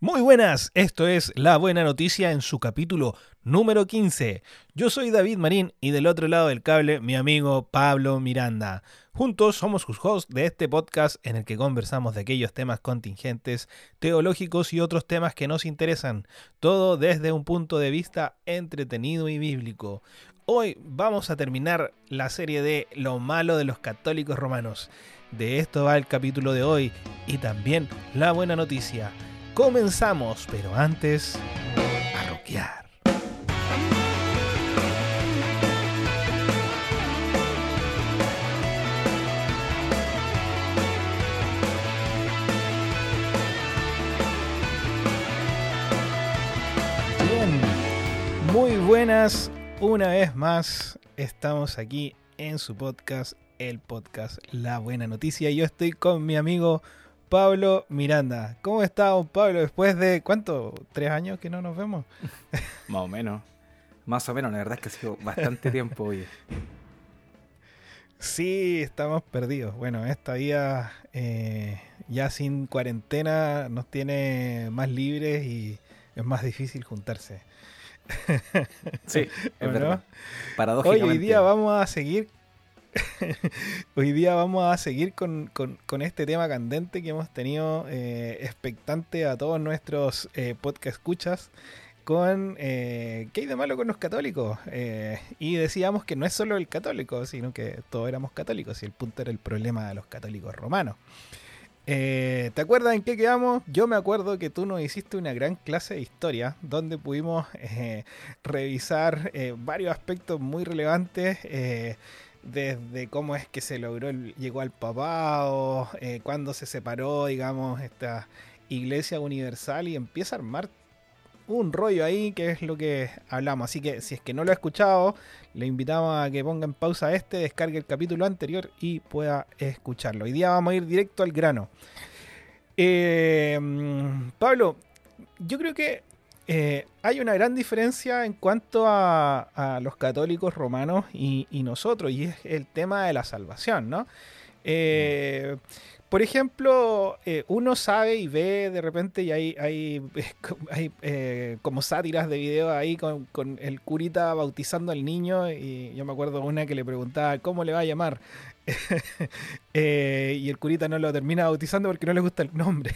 Muy buenas, esto es La Buena Noticia en su capítulo número 15. Yo soy David Marín y del otro lado del cable mi amigo Pablo Miranda. Juntos somos sus hosts de este podcast en el que conversamos de aquellos temas contingentes, teológicos y otros temas que nos interesan, todo desde un punto de vista entretenido y bíblico. Hoy vamos a terminar la serie de Lo malo de los católicos romanos. De esto va el capítulo de hoy y también la buena noticia comenzamos, pero antes, a rockear. Bien, muy buenas, una vez más estamos aquí en su podcast, el podcast La Buena Noticia. Yo estoy con mi amigo Pablo Miranda. ¿Cómo está, Pablo? Después de, ¿cuánto? ¿Tres años que no nos vemos? Más o menos. Más o menos, la verdad es que ha sido bastante tiempo, hoy. Sí, estamos perdidos. Bueno, esta vida eh, ya sin cuarentena nos tiene más libres y es más difícil juntarse. Sí, es verdad. Hoy, hoy día vamos a seguir Hoy día vamos a seguir con, este tema candente que hemos tenido eh, expectante a todos nuestros eh, podcast escuchas con eh, ¿qué hay de malo con los católicos? Eh, y decíamos que no es solo el católico, sino que todos éramos católicos y el punto era el problema de los católicos romanos. ¿Te acuerdas en qué quedamos? Yo me acuerdo que tú nos hiciste una gran clase de historia donde pudimos revisar varios aspectos muy relevantes desde cómo es que se logró, llegó al papado, eh, cuándo se separó, digamos, esta iglesia universal y empieza a armar un rollo ahí que es lo que hablamos. Así que si es que no lo ha escuchado, le invitamos a que ponga en pausa este, descargue el capítulo anterior y pueda escucharlo. Hoy día vamos a ir directo al grano. Eh, Pablo, yo creo que eh, hay una gran diferencia en cuanto a, los católicos romanos y, nosotros, y es el tema de la salvación, ¿no? Eh, por ejemplo, eh, uno sabe y ve de repente, y hay, hay, como sátiras de video ahí con, el curita bautizando al niño, y yo me acuerdo una que le preguntaba, ¿cómo le va a llamar? y el curita no lo termina bautizando porque no le gusta el nombre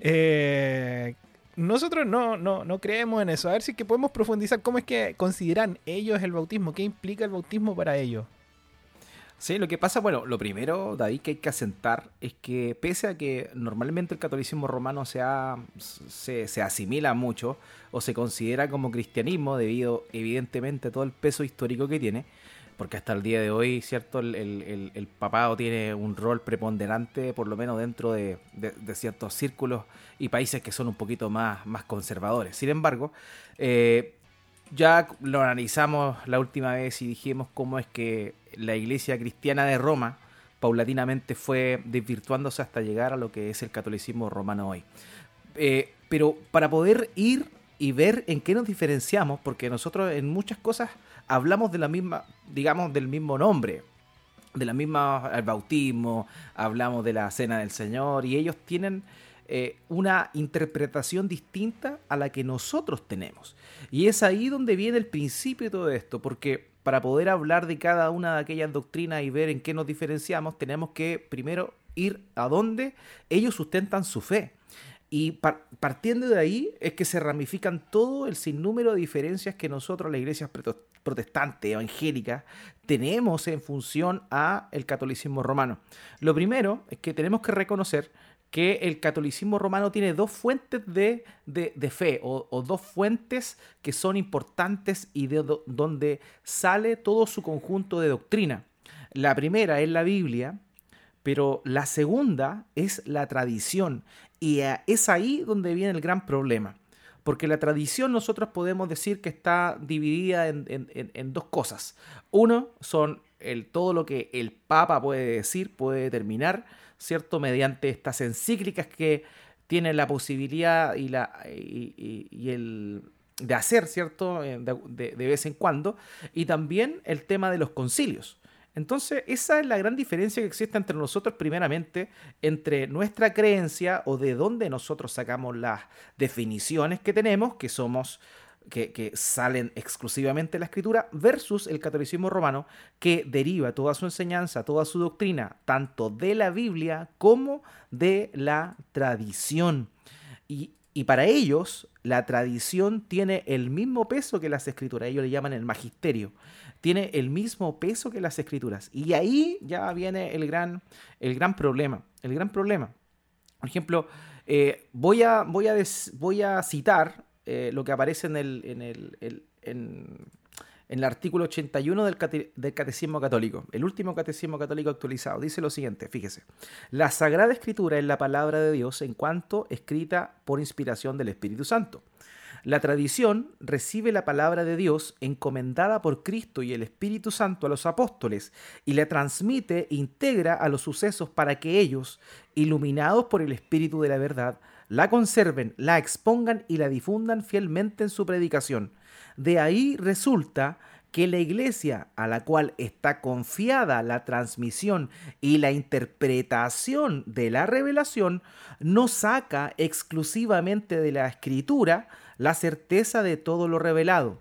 nosotros no, no, no creemos en eso. A ver si que podemos profundizar cómo es que consideran ellos el bautismo, qué implica el bautismo para ellos. Sí, lo que pasa, bueno, lo primero, David, que hay que asentar es que pese a que normalmente el catolicismo romano se, se, se, asimila mucho o se considera como cristianismo debido evidentemente a todo el peso histórico que tiene, porque hasta el día de hoy, ¿cierto? El, papado tiene un rol preponderante, por lo menos dentro de, ciertos círculos y países que son un poquito más, más conservadores. Sin embargo, eh, ya lo analizamos la última vez y dijimos cómo es que la iglesia cristiana de Roma paulatinamente fue desvirtuándose hasta llegar a lo que es el catolicismo romano hoy. Eh, pero para poder ir y ver en qué nos diferenciamos, porque nosotros en muchas cosas hablamos de la misma, digamos, del mismo nombre, de la misma el bautismo, hablamos de la cena del Señor y ellos tienen eh, una interpretación distinta a la que nosotros tenemos. Y es ahí donde viene el principio de todo esto, porque para poder hablar de cada una de aquellas doctrinas y ver en qué nos diferenciamos, tenemos que primero ir a donde ellos sustentan su fe. Y partiendo de ahí es que se ramifican todo el sinnúmero de diferencias que nosotros, las iglesias protestantes, evangélicas, tenemos en función a el catolicismo romano. Lo primero es que tenemos que reconocer que el catolicismo romano tiene dos fuentes de, fe o, dos fuentes que son importantes y de donde sale todo su conjunto de doctrina. La primera es la Biblia, pero la segunda es la tradición. Y eh, es ahí donde viene el gran problema. Porque la tradición nosotros podemos decir que está dividida en, dos cosas. Uno son todo lo que el Papa puede decir, puede determinar, ¿cierto? Mediante estas encíclicas que tienen la posibilidad y, la, el, de hacer, ¿cierto? Eh, de, vez en cuando. Y también el tema de los concilios. Entonces, esa es la gran diferencia que existe entre nosotros, primeramente, entre nuestra creencia o de dónde nosotros sacamos las definiciones que tenemos, que somos que, salen exclusivamente de la escritura, versus el catolicismo romano, que deriva toda su enseñanza, toda su doctrina, tanto de la Biblia como de la tradición. Y, y para ellos, la tradición tiene el mismo peso que las escrituras. Ellos le llaman el magisterio. Tiene el mismo peso que las escrituras. Y ahí ya viene el gran, el gran problema. El gran problema. Por ejemplo, eh, voy, a, voy, a voy a citar eh, lo que aparece en el, en el, en, el artículo 81 del, del, Catecismo Católico, el último Catecismo Católico actualizado. Dice lo siguiente, fíjese, la Sagrada Escritura es la palabra de Dios en cuanto escrita por inspiración del Espíritu Santo. La tradición recibe la palabra de Dios encomendada por Cristo y el Espíritu Santo a los apóstoles y la transmite e integra a los sucesos para que ellos, iluminados por el Espíritu de la verdad, la conserven, la expongan y la difundan fielmente en su predicación. De ahí resulta que la iglesia a la cual está confiada la transmisión y la interpretación de la revelación no saca exclusivamente de la escritura la certeza de todo lo revelado,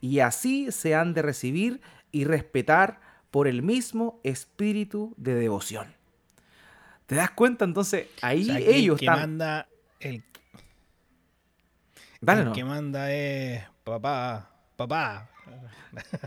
y así se han de recibir y respetar por el mismo espíritu de devoción. ¿Te das cuenta? Entonces, ahí ellos están el, que manda es papá, papá.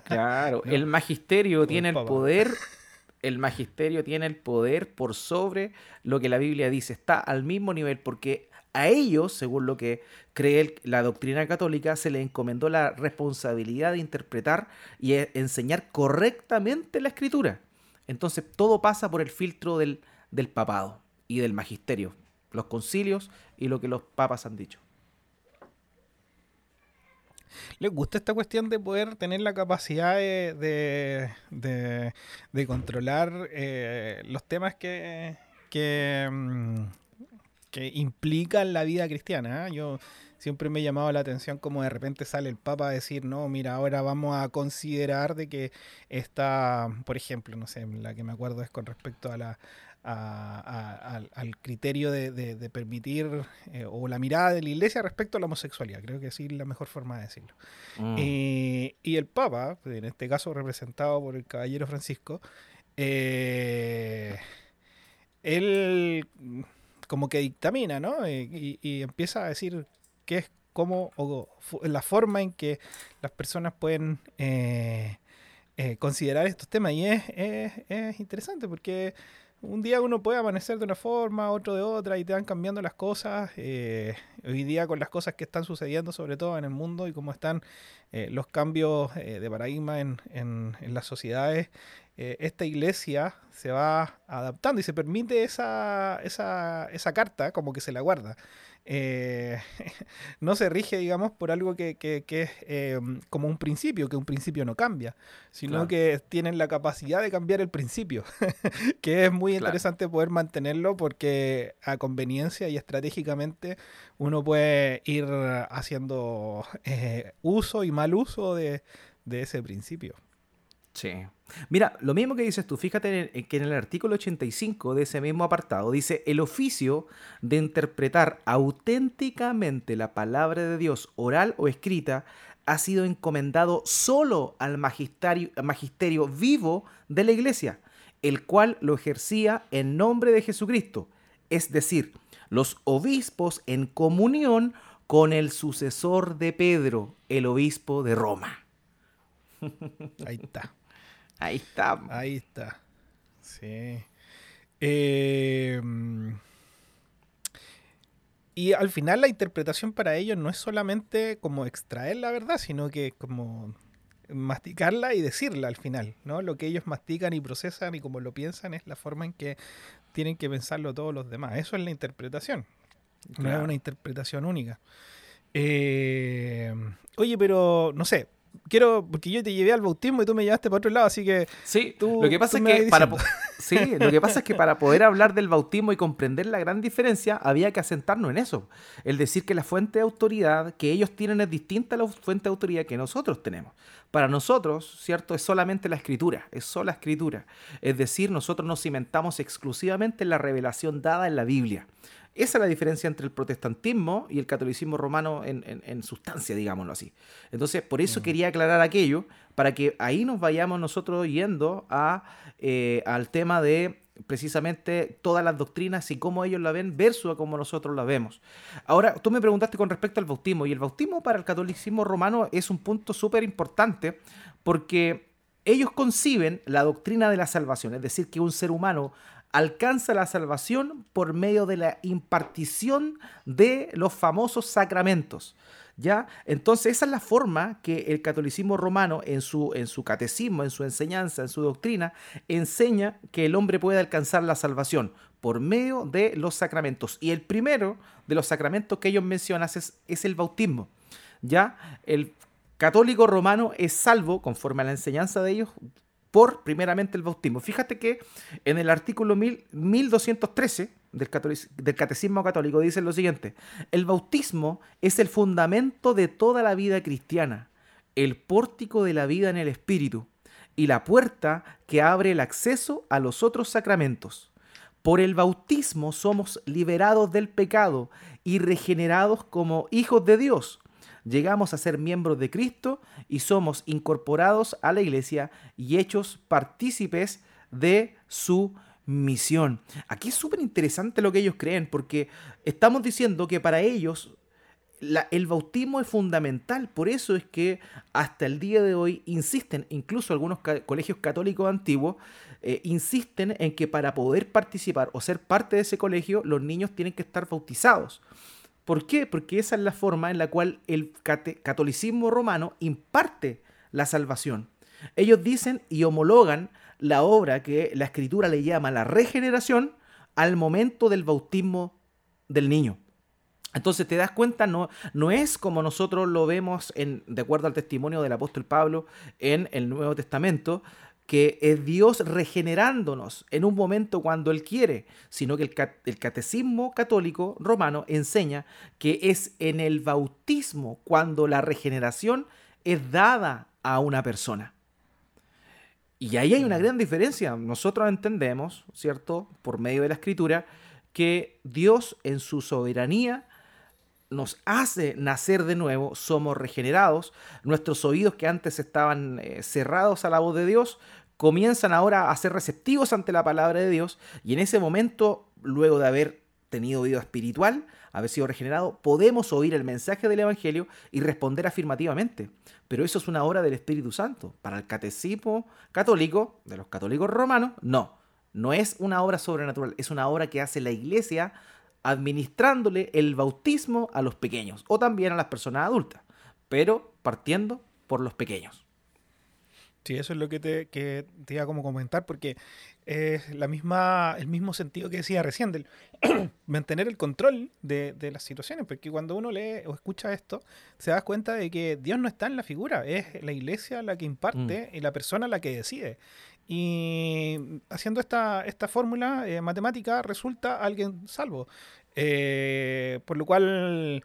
Claro, el magisterio tiene el poder, el magisterio tiene el poder por sobre lo que la Biblia dice, está al mismo nivel porque a ellos, según lo que cree la doctrina católica, se les encomendó la responsabilidad de interpretar y e, enseñar correctamente la escritura. Entonces todo pasa por el filtro del, papado y del magisterio los concilios y lo que los papas han dicho. ¿Les gusta esta cuestión de poder tener la capacidad de, controlar eh, los temas que, que, mm, que, implican la vida cristiana? ¿eh? Yo siempre me he llamado la atención como de repente sale el Papa a decir, no, mira, ahora vamos a considerar de que está, por ejemplo, no sé, la que me acuerdo es con respecto a la, al criterio de, permitir eh, o la mirada de la iglesia respecto a la homosexualidad. Creo que es la mejor forma de decirlo. Mm. Eh, y el Papa, en este caso representado por el caballero Francisco, eh, él como que dictamina, ¿no? Y, empieza a decir qué es cómo o la forma en que las personas pueden considerar estos temas. Y es, es interesante porque un día uno puede amanecer de una forma, otro de otra, y te van cambiando las cosas. Eh, hoy día con las cosas que están sucediendo, sobre todo en el mundo, y cómo están eh, los cambios eh, de paradigma en, en, las sociedades, esta iglesia se va adaptando y se permite esa, esa, esa carta como que se la guarda. Eh, no se rige, digamos, por algo que, es eh, como un principio, que un principio no cambia, sino que tienen la capacidad de cambiar el principio, que es muy interesante poder mantenerlo porque a conveniencia y estratégicamente uno puede ir haciendo eh, uso y mal uso de ese principio. Sí. Mira, lo mismo que dices tú, fíjate que en el artículo 85 de ese mismo apartado dice el oficio de interpretar auténticamente la palabra de Dios oral o escrita ha sido encomendado solo al magisterio, magisterio vivo de la iglesia, el cual lo ejercía en nombre de Jesucristo, es decir, los obispos en comunión con el sucesor de Pedro, el obispo de Roma. Ahí está. Ahí está. Ahí está. Sí. Em, y al final la interpretación para ellos no es solamente como extraer la verdad, sino que como masticarla y decirla al final, ¿no? Lo que ellos mastican y procesan y como lo piensan es la forma en que tienen que pensarlo todos los demás. Eso es la interpretación. No es una interpretación única. Em, oye, pero no sé, quiero, porque yo te llevé al bautismo y tú me llevaste para otro lado, así que... Sí, lo que pasa es que para, sí, lo que pasa es que para poder hablar del bautismo y comprender la gran diferencia, había que asentarnos en eso. El decir que la fuente de autoridad que ellos tienen es distinta a la fuente de autoridad que nosotros tenemos. Para nosotros, ¿cierto? Es solamente la escritura, es sola escritura. Es decir, nosotros nos cimentamos exclusivamente en la revelación dada en la Biblia. Esa es la diferencia entre el protestantismo y el catolicismo romano en, sustancia, digámoslo así. Entonces, por eso mm. quería aclarar aquello, para que ahí nos vayamos nosotros yendo a, eh, al tema de precisamente todas las doctrinas y cómo ellos la ven versus a cómo nosotros la vemos. Ahora, tú me preguntaste con respecto al bautismo, y el bautismo para el catolicismo romano es un punto súper importante porque ellos conciben la doctrina de la salvación, es decir, que un ser humano alcanza la salvación por medio de la impartición de los famosos sacramentos. ¿Ya? Entonces esa es la forma que el catolicismo romano en su, en su catecismo, en su enseñanza, en su doctrina, enseña que el hombre puede alcanzar la salvación por medio de los sacramentos. Y el primero de los sacramentos que ellos mencionan es, es el bautismo. ¿Ya? El católico romano es salvo, conforme a la enseñanza de ellos, por primeramente el bautismo. Fíjate que en el artículo 1213 del, del, Catecismo Católico dice lo siguiente, el bautismo es el fundamento de toda la vida cristiana, el pórtico de la vida en el Espíritu y la puerta que abre el acceso a los otros sacramentos. Por el bautismo somos liberados del pecado y regenerados como hijos de Dios llegamos a ser miembros de Cristo y somos incorporados a la iglesia y hechos partícipes de su misión. Aquí es súper interesante lo que ellos creen porque estamos diciendo que para ellos el bautismo es fundamental, por eso es que hasta el día de hoy insisten, incluso algunos colegios católicos antiguos, eh, insisten en que para poder participar o ser parte de ese colegio, los niños tienen que estar bautizados. ¿Por qué? Porque esa es la forma en la cual el catolicismo romano imparte la salvación. Ellos dicen y homologan la obra que la escritura le llama la regeneración al momento del bautismo del niño. Entonces te das cuenta, no, no es como nosotros lo vemos en, de acuerdo al testimonio del apóstol Pablo en el Nuevo Testamento, que es Dios regenerándonos en un momento cuando Él quiere, sino que el, catecismo católico romano enseña que es en el bautismo cuando la regeneración es dada a una persona. Y ahí hay una gran diferencia. Nosotros entendemos, ¿cierto? Por medio de la escritura, que Dios en su soberanía nos hace nacer de nuevo, somos regenerados, nuestros oídos que antes estaban eh, cerrados a la voz de Dios, comienzan ahora a ser receptivos ante la palabra de Dios y en ese momento, luego de haber tenido vida espiritual, haber sido regenerado, podemos oír el mensaje del Evangelio y responder afirmativamente. Pero eso es una obra del Espíritu Santo. Para el catecismo católico, de los católicos romanos, no. No es una obra sobrenatural, es una obra que hace la iglesia administrándole el bautismo a los pequeños o también a las personas adultas, pero partiendo por los pequeños. Sí, eso es lo que te, que te iba a como comentar, porque es la misma, el mismo sentido que decía recién, del mantener el control de, de, las situaciones, porque cuando uno lee o escucha esto, se da cuenta de que Dios no está en la figura, es la iglesia la que imparte mm. y la persona la que decide. Y haciendo esta, esta fórmula eh, matemática resulta alguien salvo. Eh, por lo cual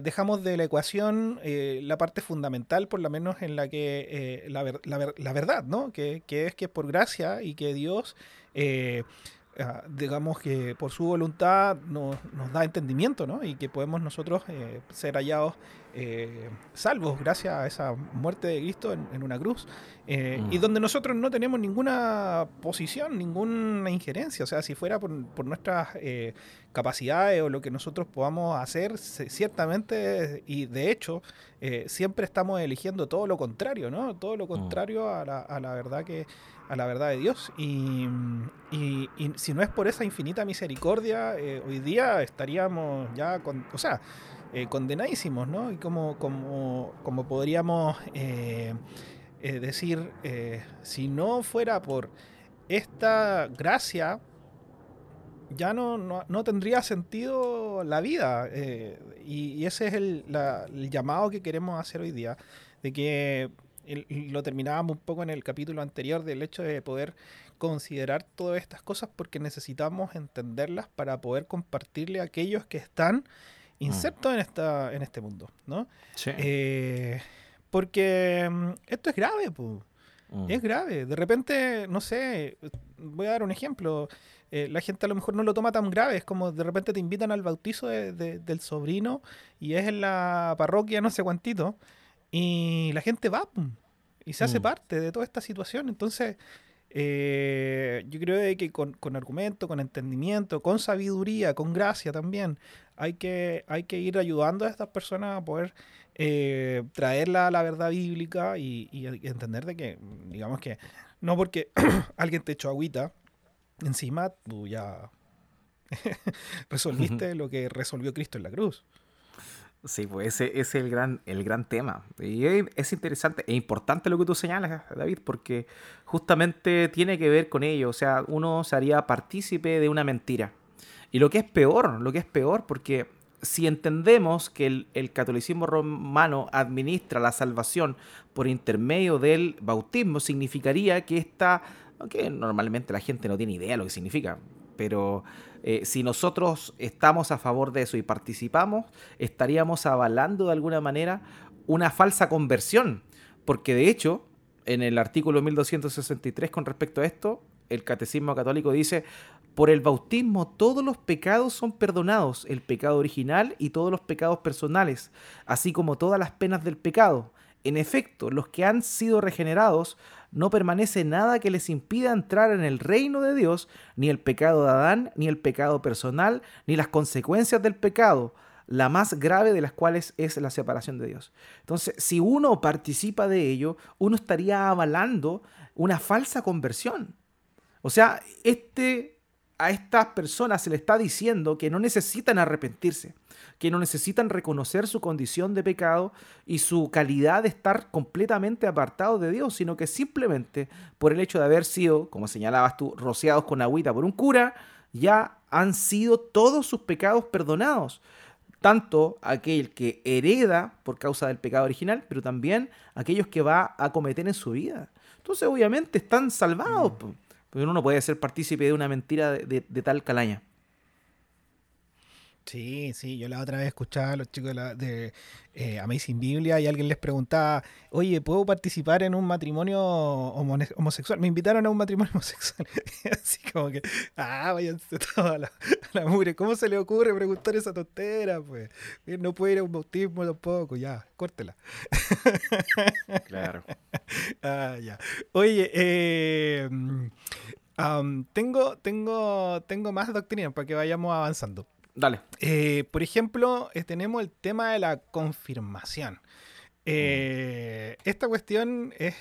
dejamos de la ecuación eh, la parte fundamental, por lo menos en la que eh, la, la, verdad, ¿no? Que, que, es que por gracia y que Dios Ah, digamos que por su voluntad nos, da entendimiento, ¿no? Y que podemos nosotros eh, ser hallados eh, salvos gracias a esa muerte de Cristo en, una cruz. Eh, y mm. donde nosotros no tenemos ninguna posición, ninguna injerencia. O sea, si fuera por, nuestras capacidades o lo que nosotros podamos hacer, ciertamente, y de hecho, siempre estamos eligiendo todo lo contrario, ¿no? Todo lo mm. contrario a la, a la verdad que a la verdad de Dios. Y, y, si no es por esa infinita misericordia, eh, hoy día estaríamos ya, con, o sea, eh, condenadísimos, ¿no? Y como, como, como podríamos eh, decir, si no fuera por esta gracia, ya no, no, tendría sentido la vida. y, ese es el, el llamado que queremos hacer hoy día de que lo terminábamos un poco en el capítulo anterior del hecho de poder considerar todas estas cosas porque necesitamos entenderlas para poder compartirle a aquellos que están mm. insertos en, esta, en este mundo, ¿no? Eh, porque mm, esto es grave, pues. Es grave. De repente, no sé, voy a dar un ejemplo. Eh, la gente a lo mejor no lo toma tan grave. Es como de repente te invitan al bautizo del sobrino y es en la parroquia no sé cuántito. Y la gente va y se hace mm. parte de toda esta situación. Entonces, eh, yo creo que con, con, argumento, con entendimiento, con sabiduría, con gracia también, hay que, hay que ir ayudando a estas personas a poder eh, traerla a la verdad bíblica y, entender de que, digamos que, no porque alguien te echó agüita encima, tú ya resolviste lo que resolvió Cristo en la cruz. Sí, pues ese, es el gran, el gran tema. Y es interesante e importante lo que tú señalas, David, porque justamente tiene que ver con ello. O sea, uno se haría partícipe de una mentira. Y lo que es peor, lo que es peor, porque si entendemos que el, catolicismo romano administra la salvación por intermedio del bautismo, significaría que esta, aunque normalmente la gente no tiene idea de lo que significa, pero eh, si nosotros estamos a favor de eso y participamos, estaríamos avalando de alguna manera una falsa conversión, porque de hecho, en el artículo 1263 con respecto a esto, el catecismo católico dice, por el bautismo todos los pecados son perdonados, el pecado original y todos los pecados personales, así como todas las penas del pecado. En efecto, los que han sido regenerados no permanece nada que les impida entrar en el reino de Dios, ni el pecado de Adán, ni el pecado personal, ni las consecuencias del pecado, la más grave de las cuales es la separación de Dios. Entonces, si uno participa de ello, uno estaría avalando una falsa conversión. O sea, este a estas personas se le está diciendo que no necesitan arrepentirse, que no necesitan reconocer su condición de pecado y su calidad de estar completamente apartados de Dios, sino que simplemente por el hecho de haber sido, como señalabas tú, rociados con agüita por un cura, ya han sido todos sus pecados perdonados. Tanto aquel que hereda por causa del pecado original, pero también aquellos que va a cometer en su vida. Entonces, obviamente, están salvados. Mm. Porque uno no puede ser partícipe de una mentira de, tal calaña. Sí, sí, yo la otra vez escuchaba a los chicos de, la, de eh, Amazing Biblia y alguien les preguntaba, oye, ¿puedo participar en un matrimonio homosexual? Me invitaron a un matrimonio homosexual. Así como que, ah, váyanse toda la, la mugre. ¿Cómo se le ocurre preguntar esa tontera? Pues no puede ir a un bautismo tampoco, ya, córtela. Claro. ah, ya. Oye, eh, tengo, tengo, tengo más doctrina para que vayamos avanzando. Dale. Eh, por ejemplo, eh, tenemos el tema de la confirmación. Eh, esta cuestión es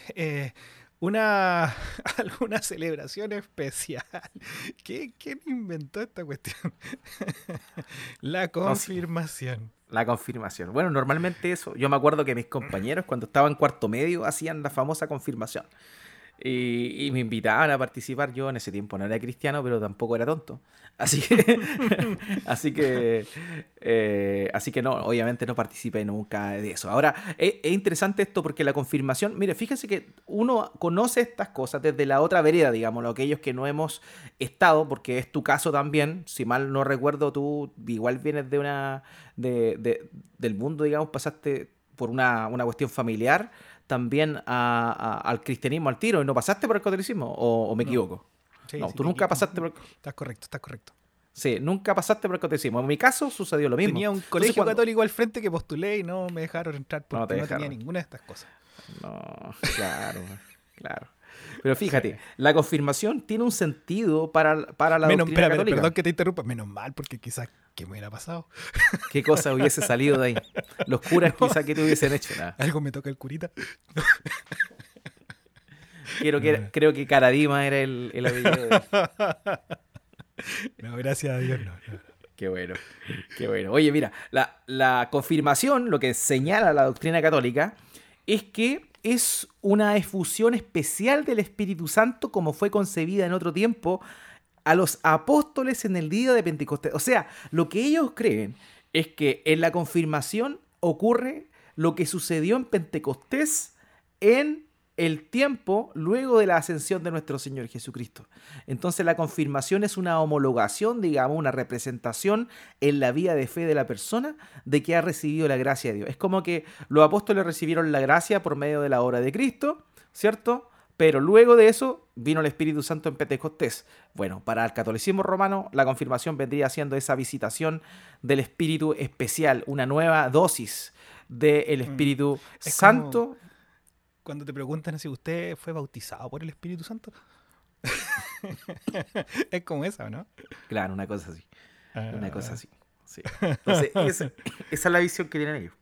una alguna celebración especial. ¿Qué, ¿Quién inventó esta cuestión? la confirmación. La confirmación. Bueno, normalmente eso. Yo me acuerdo que mis compañeros cuando estaban en cuarto medio hacían la famosa confirmación. Y, me invitaban a participar. Yo en ese tiempo no era cristiano, pero tampoco era tonto. Así que, así que, eh, así que no, obviamente no participé nunca de eso. Ahora, es, interesante esto porque la confirmación, mire, fíjense que uno conoce estas cosas desde la otra vereda, digamos, aquellos que no hemos estado, porque es tu caso también. Si mal no recuerdo, tú igual vienes de una, de, del mundo, digamos, pasaste por una, una cuestión familiar también al cristianismo al tiro y no pasaste por el catolicismo o, me equivoco. no, tú nunca pasaste por Estás correcto, estás correcto. Sí, nunca pasaste por el catolicismo. En mi caso sucedió lo mismo. Tenía un colegio católico al frente que postulé y no me dejaron entrar porque no, tenía ninguna de estas cosas. No, claro, claro. Pero fíjate, la confirmación tiene un sentido para, para la Menos, doctrina católica. Perdón que te interrumpa, menos mal, porque quizás ¿qué me hubiera pasado? ¿Qué cosa hubiese salido de ahí? Los curas quizás que te hubiesen hecho nada. Algo me toca el curita. Quiero que, creo que Caradima era el, el apellido No, gracias a Dios no. Qué bueno, qué bueno. Oye, mira, la, la confirmación, lo que señala la doctrina católica, es que es una efusión especial del Espíritu Santo como fue concebida en otro tiempo a los apóstoles en el día de Pentecostés. O sea, lo que ellos creen es que en la confirmación ocurre lo que sucedió en Pentecostés en el tiempo luego de la ascensión de nuestro Señor Jesucristo. Entonces la confirmación es una homologación, digamos, una representación en la vida de fe de la persona de que ha recibido la gracia de Dios. Es como que los apóstoles recibieron la gracia por medio de la obra de Cristo, ¿cierto? Pero luego de eso vino el Espíritu Santo en Pentecostés. Bueno, para el catolicismo romano la confirmación vendría siendo esa visitación del Espíritu especial, una nueva dosis del mm. Espíritu Santo cuando te preguntan si usted fue bautizado por el Espíritu Santo. es como esa, ¿no? Claro, una cosa así. Una ah. cosa así. Entonces, esa, es la visión que tienen ellos.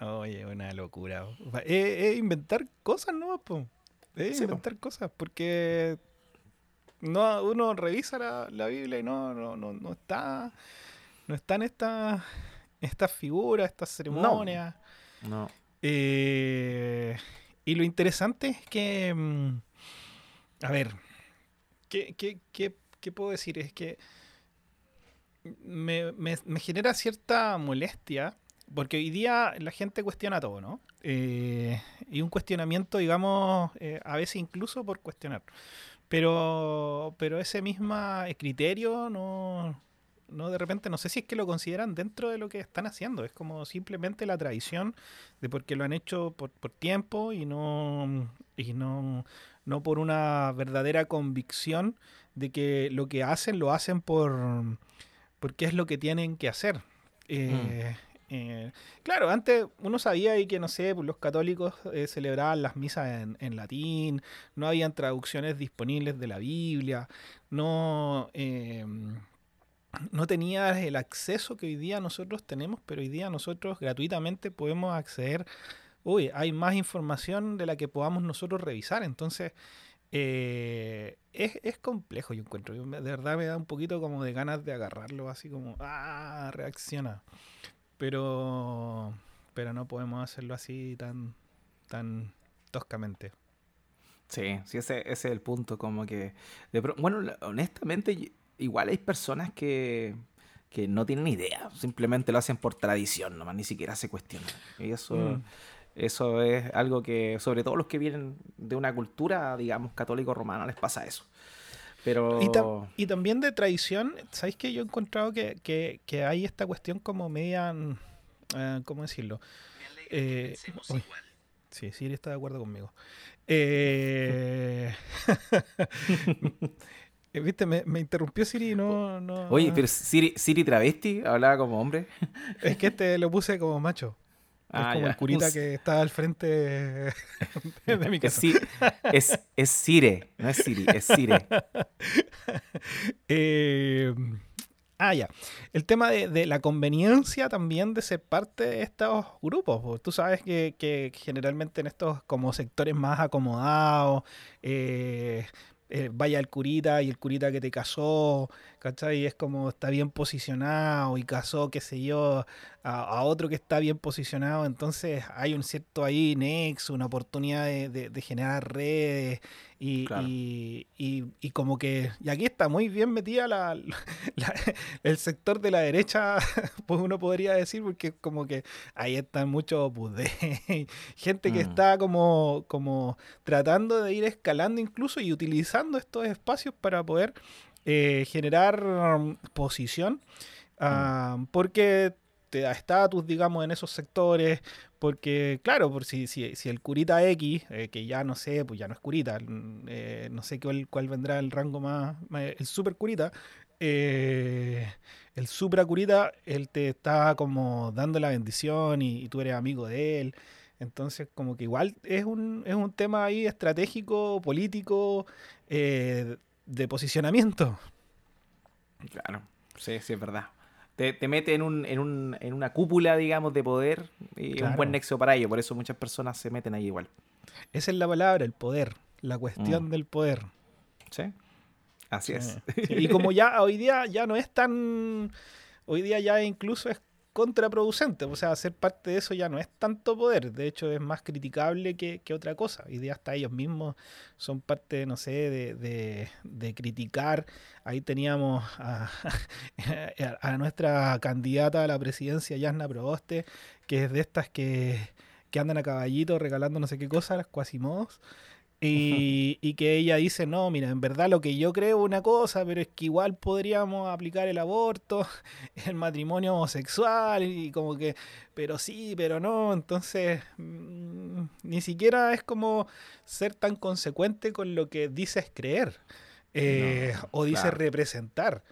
Oye, una locura. Es, inventar cosas, ¿no? Es inventar cosas, porque no, uno revisa la, Biblia y no, no, no, no está no están estas estas figuras, estas ceremonias. No. no. Eh, y lo interesante es que, mm, a ver, ¿qué, qué, puedo decir? Es que me, genera cierta molestia, porque hoy día la gente cuestiona todo, ¿no? Eh, y un cuestionamiento, digamos, eh, a veces incluso por cuestionar. Pero, pero ese mismo criterio no, no de repente, no sé si es que lo consideran dentro de lo que están haciendo, es como simplemente la tradición de porque lo han hecho por, por tiempo y no y no no por una verdadera convicción de que lo que hacen lo hacen por porque es lo que tienen que hacer. Eh, eh, claro, antes uno sabía y que, no sé, pues, los católicos eh, celebraban las misas en, en, latín, no habían traducciones disponibles de la Biblia, no, no tenías el acceso que hoy día nosotros tenemos, pero hoy día nosotros gratuitamente podemos acceder. Uy, hay más información de la que podamos nosotros revisar. Entonces, eh, es, complejo, yo encuentro. de verdad me da un poquito como de ganas de agarrarlo, así como, ah, reacciona. Pero, pero no podemos hacerlo así tan, tan toscamente. Sí, sí, ese, ese es el punto, como que... De, bueno, honestamente, igual hay personas que, no tienen idea, simplemente lo hacen por tradición, nomás ni siquiera se cuestionan. Y eso, mm. eso es algo que, sobre todo los que vienen de una cultura, digamos, católico-romana, les pasa eso. Pero... Y, también de tradición, ¿sabéis que yo he encontrado que, hay esta cuestión como media, eh, ¿cómo decirlo? Eh, sí, Siri está de acuerdo conmigo. Eh, viste, me, interrumpió Siri no, no. Oye, pero Siri, Siri travesti hablaba como hombre. Es que este lo puse como macho. es ah, como el curita que está al frente de mi casa. Es, es, Sire, no es Siri, es Sire. Eh, ah, ya. El tema de, la conveniencia también de ser parte de estos grupos. Tú sabes que, que generalmente en estos como sectores más acomodados, eh, eh, vaya al curita y el curita que te casó, ¿cachai? Es como está bien posicionado y casó, qué sé yo, a, otro que está bien posicionado. Entonces hay un cierto ahí nexo, una oportunidad de, generar redes y, y, como que, y aquí está muy bien metida la, el sector de la derecha, pues uno podría decir, porque como que ahí están muchos gente que mm. está como, como tratando de ir escalando incluso y utilizando estos espacios para poder eh, generar um, posición, ah, porque te da estatus, digamos, en esos sectores, porque, claro, por si, si, si el curita X, eh, que ya no sé, pues ya no es curita, mm, eh, no sé cuál, cuál vendrá el rango más, el super curita, el supra curita, él te está como dando la bendición y, tú eres amigo de él. Entonces, como que igual es un, es un tema ahí estratégico, político, de posicionamiento. Claro, sí, sí, es verdad. Te, te mete en, un, en, un, en una cúpula, digamos, de poder y un buen nexo para ello. Por eso muchas personas se meten ahí igual. Esa es la palabra, el poder, la cuestión mm. del poder. Sí, así es. Y como ya hoy día ya no es tan... Hoy día ya incluso es contraproducente. O sea, ser parte de eso ya no es tanto poder. De hecho, es más criticable que, otra cosa. Y de hasta ellos mismos son parte, no sé, de, de, criticar. Ahí teníamos a, a, nuestra candidata a la presidencia, Yasna Proboste, que es de estas que, que andan a caballito regalando no sé qué cosas, modos y, que ella dice, no, mira, en verdad lo que yo creo es una cosa, pero es que igual podríamos aplicar el aborto, el matrimonio homosexual, y como que, pero sí, pero no, entonces mm, ni siquiera es como ser tan consecuente con lo que dices creer eh, o dices representar.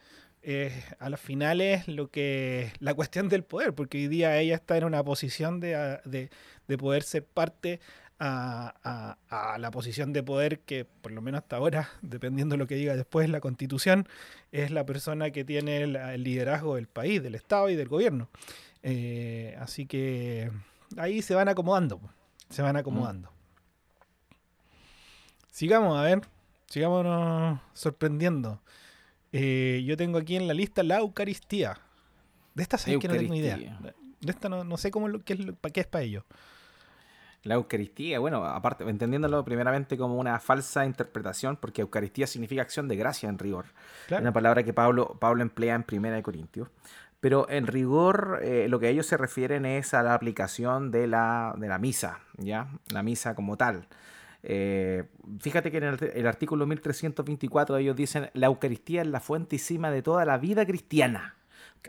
Eh, a las finales lo que la cuestión del poder, porque hoy día ella está en una posición de, de, de poder ser parte a, la posición de poder que, por lo menos hasta ahora, dependiendo de lo que diga después la constitución, es la persona que tiene el, liderazgo del país, del Estado y del gobierno. Eh, así que ahí se van acomodando, se van acomodando. Sigamos, a ver, sigámonos sorprendiendo. Eh, yo tengo aquí en la lista la Eucaristía. De esta sé que no tengo idea. De esta no, sé cómo qué es, para qué es para ello. La Eucaristía, bueno, aparte, entendiéndolo primeramente como una falsa interpretación, porque Eucaristía significa acción de gracia en rigor. Una palabra que Pablo, Pablo emplea en Primera de Corintios. Pero en rigor, eh, lo que ellos se refieren es a la aplicación de la, de la misa, ¿ya? La misa como tal. Eh, fíjate que en el, el, artículo 1324 ellos dicen, la Eucaristía es la fuente y cima de toda la vida cristiana.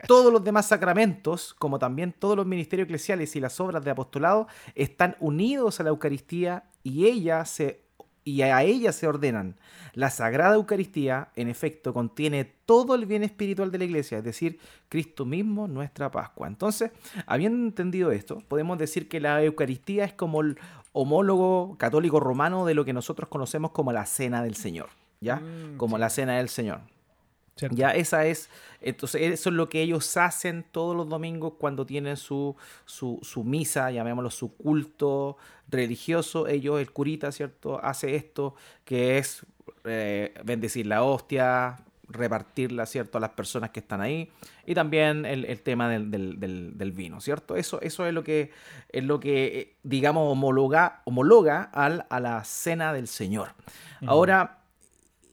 Todos los demás sacramentos, como también todos los ministerios eclesiales y las obras de apostolado, están unidos a la Eucaristía y ella se y a ella se ordenan. La Sagrada Eucaristía, en efecto, contiene todo el bien espiritual de la Iglesia, es decir, Cristo mismo, nuestra Pascua. Entonces, habiendo entendido esto, podemos decir que la Eucaristía es como el homólogo católico romano de lo que nosotros conocemos como la Cena del Señor, ¿ya? Mm, como la Cena del Señor. Ya esa es, entonces eso es lo que ellos hacen todos los domingos cuando tienen su, su, su, misa, llamémoslo su culto religioso. Ellos, el curita, ¿cierto? Hace esto que es eh, bendecir la hostia, repartirla, ¿cierto? A las personas que están ahí. Y también el, tema del, del, del, vino, ¿cierto? Eso, eso es lo que, es lo que digamos, homologa, homologa al, a la cena del Señor. Ahora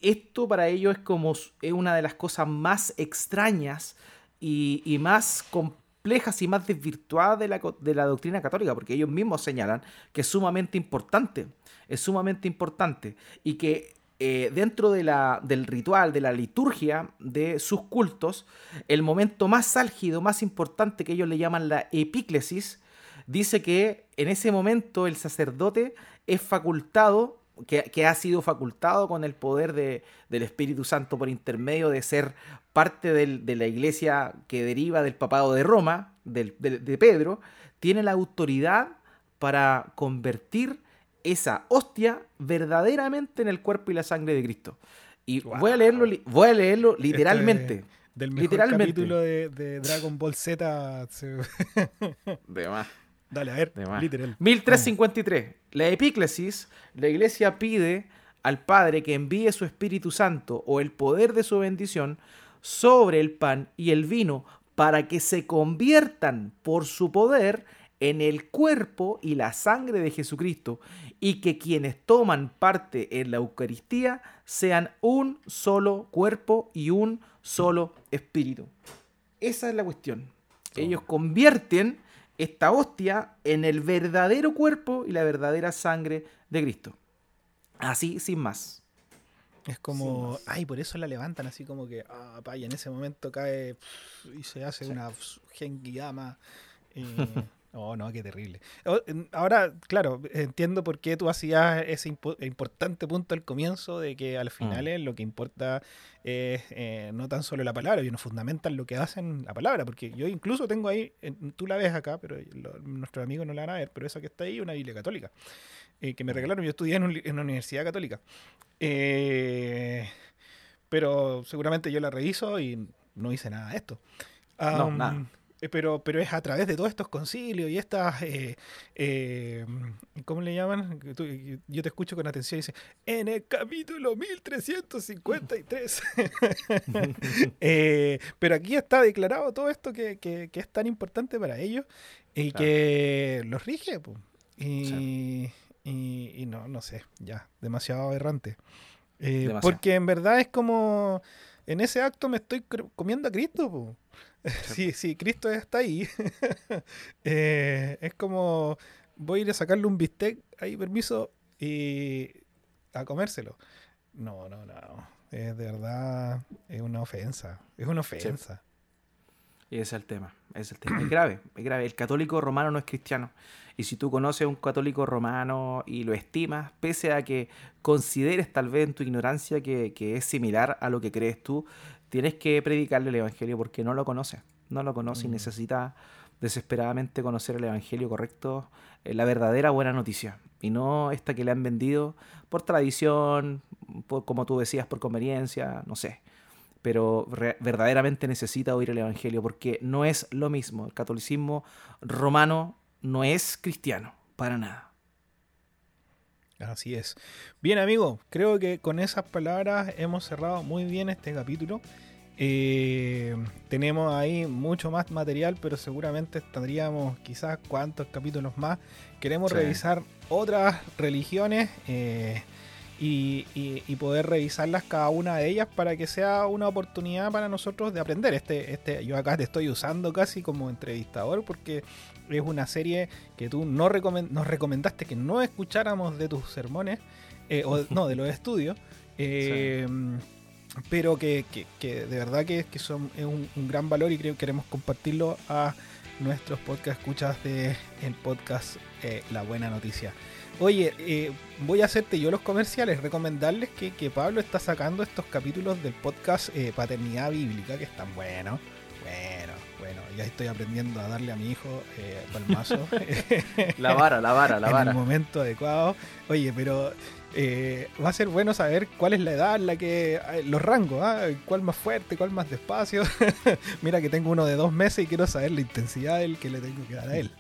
esto para ellos es como es una de las cosas más extrañas y, más complejas y más desvirtuadas de la, de la, doctrina católica, porque ellos mismos señalan que es sumamente importante, es sumamente importante, y que eh, dentro de la, del ritual, de la liturgia de sus cultos, el momento más álgido, más importante que ellos le llaman la epíclesis, dice que en ese momento el sacerdote es facultado que, ha sido facultado con el poder de, del Espíritu Santo por intermedio de ser parte de la iglesia que deriva del papado de Roma, de, Pedro, tiene la autoridad para convertir esa hostia verdaderamente en el cuerpo y la sangre de Cristo. Y voy a leerlo, voy a leerlo este, literalmente. del mejor literalmente. capítulo de, Dragon Ball Z. de más. Dale, a ver, literal. 1353. La epíclesis, la iglesia pide al Padre que envíe su Espíritu Santo o el poder de su bendición sobre el pan y el vino para que se conviertan por su poder en el cuerpo y la sangre de Jesucristo y que quienes toman parte en la Eucaristía sean un solo cuerpo y un solo espíritu. Esa es la cuestión. Ellos convierten esta hostia en el verdadero cuerpo y la verdadera sangre de Cristo. Así, sin más. Es como, ay, por eso la levantan así como que, ah, y en ese momento cae y se hace una Genkidama. Oh, no, qué terrible. Oh, ahora, claro, entiendo por qué tú hacías ese importante punto al comienzo de que al final mm. lo que importa es eh, no tan solo la palabra, sino fundamental lo que hacen la palabra, porque yo incluso tengo ahí, tú la ves acá, pero nuestros amigos no la van a ver, pero esa que está ahí es una Biblia católica, eh, que me mm. regalaron, yo estudié en, una universidad católica. Eh, pero seguramente yo la reviso y no hice nada de esto. no, nada pero, pero es a través de todos estos concilios y estas, eh, eh, ¿cómo le llaman? Yo te escucho con atención y dice, en el capítulo 1353. pero aquí está declarado todo esto que, es tan importante para ellos y que los rige. Y, y, no, no sé, ya, demasiado aberrante. porque en verdad es como, en ese acto me estoy comiendo a Cristo. Sí, sí, Cristo está ahí. Eh, es como voy a ir a sacarle un bistec, ahí permiso, y a comérselo. No, no, no. Es de verdad, es una ofensa. Es una ofensa. Y ese es el tema. Es el tema. Es grave, es grave. El católico romano no es cristiano. Y si tú conoces a un católico romano y lo estimas, pese a que consideres tal vez en tu ignorancia que, que es similar a lo que crees tú, tienes que predicarle el Evangelio porque no lo conoce. No lo conoce y mm. necesita desesperadamente conocer el Evangelio correcto, eh, la verdadera buena noticia. Y no esta que le han vendido por tradición, como tú decías, por conveniencia, no sé. Pero verdaderamente necesita oír el Evangelio porque no es lo mismo. El catolicismo romano no es cristiano, para nada. Así es. Bien, amigo, creo que con esas palabras hemos cerrado muy bien este capítulo. Eh, tenemos ahí mucho más material, pero seguramente tendríamos quizás cuántos capítulos más. Queremos revisar otras religiones eh, y, poder revisarlas cada una de ellas para que sea una oportunidad para nosotros de aprender. Este, este, yo acá te estoy usando casi como entrevistador porque es una serie que tú no nos recomendaste que no escucháramos de tus sermones, eh, o no, de los estudios, eh, pero que, de verdad que, que son, es un, gran valor y creo que queremos compartirlo a nuestros podcast escuchas de el podcast eh, La Buena Noticia. Oye, voy a hacerte yo los comerciales, recomendarles que, que, Pablo está sacando estos capítulos del podcast Paternidad Bíblica, que están buenos. Bueno, bueno, ya estoy aprendiendo a darle a mi hijo eh, palmazo. la vara, la vara, la vara. En el momento adecuado. Oye, pero eh, va a ser bueno saber cuál es la edad, la que eh, los rangos, ¿ah? cuál más fuerte, cuál más despacio. Mira que tengo uno de dos meses y quiero saber la intensidad del que le tengo que dar a él.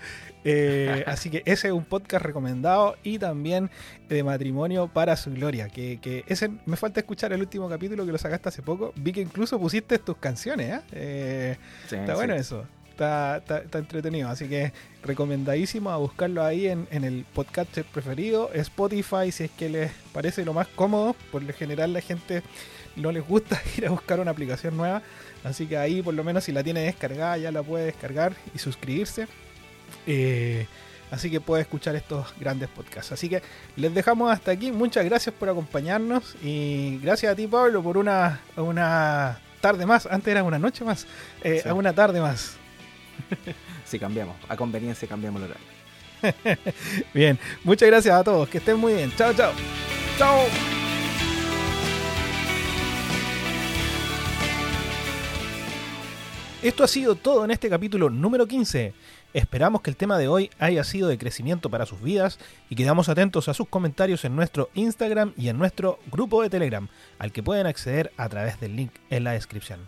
Eh, así que ese es un podcast recomendado y también de matrimonio para su gloria. Que, ese me falta escuchar el último capítulo que lo sacaste hace poco. Vi que incluso pusiste tus canciones. ¿eh? eh está bueno eso. Está, entretenido. Así que recomendadísimo a buscarlo ahí en, el podcast preferido. Spotify, si es que les parece lo más cómodo. Por lo general la gente no les gusta ir a buscar una aplicación nueva. Así que ahí por lo menos si la tiene descargada ya la puede descargar y suscribirse. Eh, así que puede escuchar estos grandes podcasts. Así que les dejamos hasta aquí. Muchas gracias por acompañarnos y gracias a ti, Pablo, por una, una tarde más. Antes era una noche más. Eh, una tarde más. Si cambiamos. A conveniencia cambiamos el horario. bien, muchas gracias a todos. Que estén muy bien. Chao, chao. Chao. Esto ha sido todo en este capítulo número 15. Esperamos que el tema de hoy haya sido de crecimiento para sus vidas y quedamos atentos a sus comentarios en nuestro Instagram y en nuestro grupo de Telegram, al que pueden acceder a través del link en la descripción.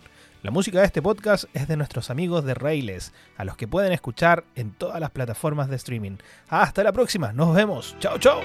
La música de este podcast es de nuestros amigos de Railes, a los que pueden escuchar en todas las plataformas de streaming. Hasta la próxima, nos vemos. Chao, chao.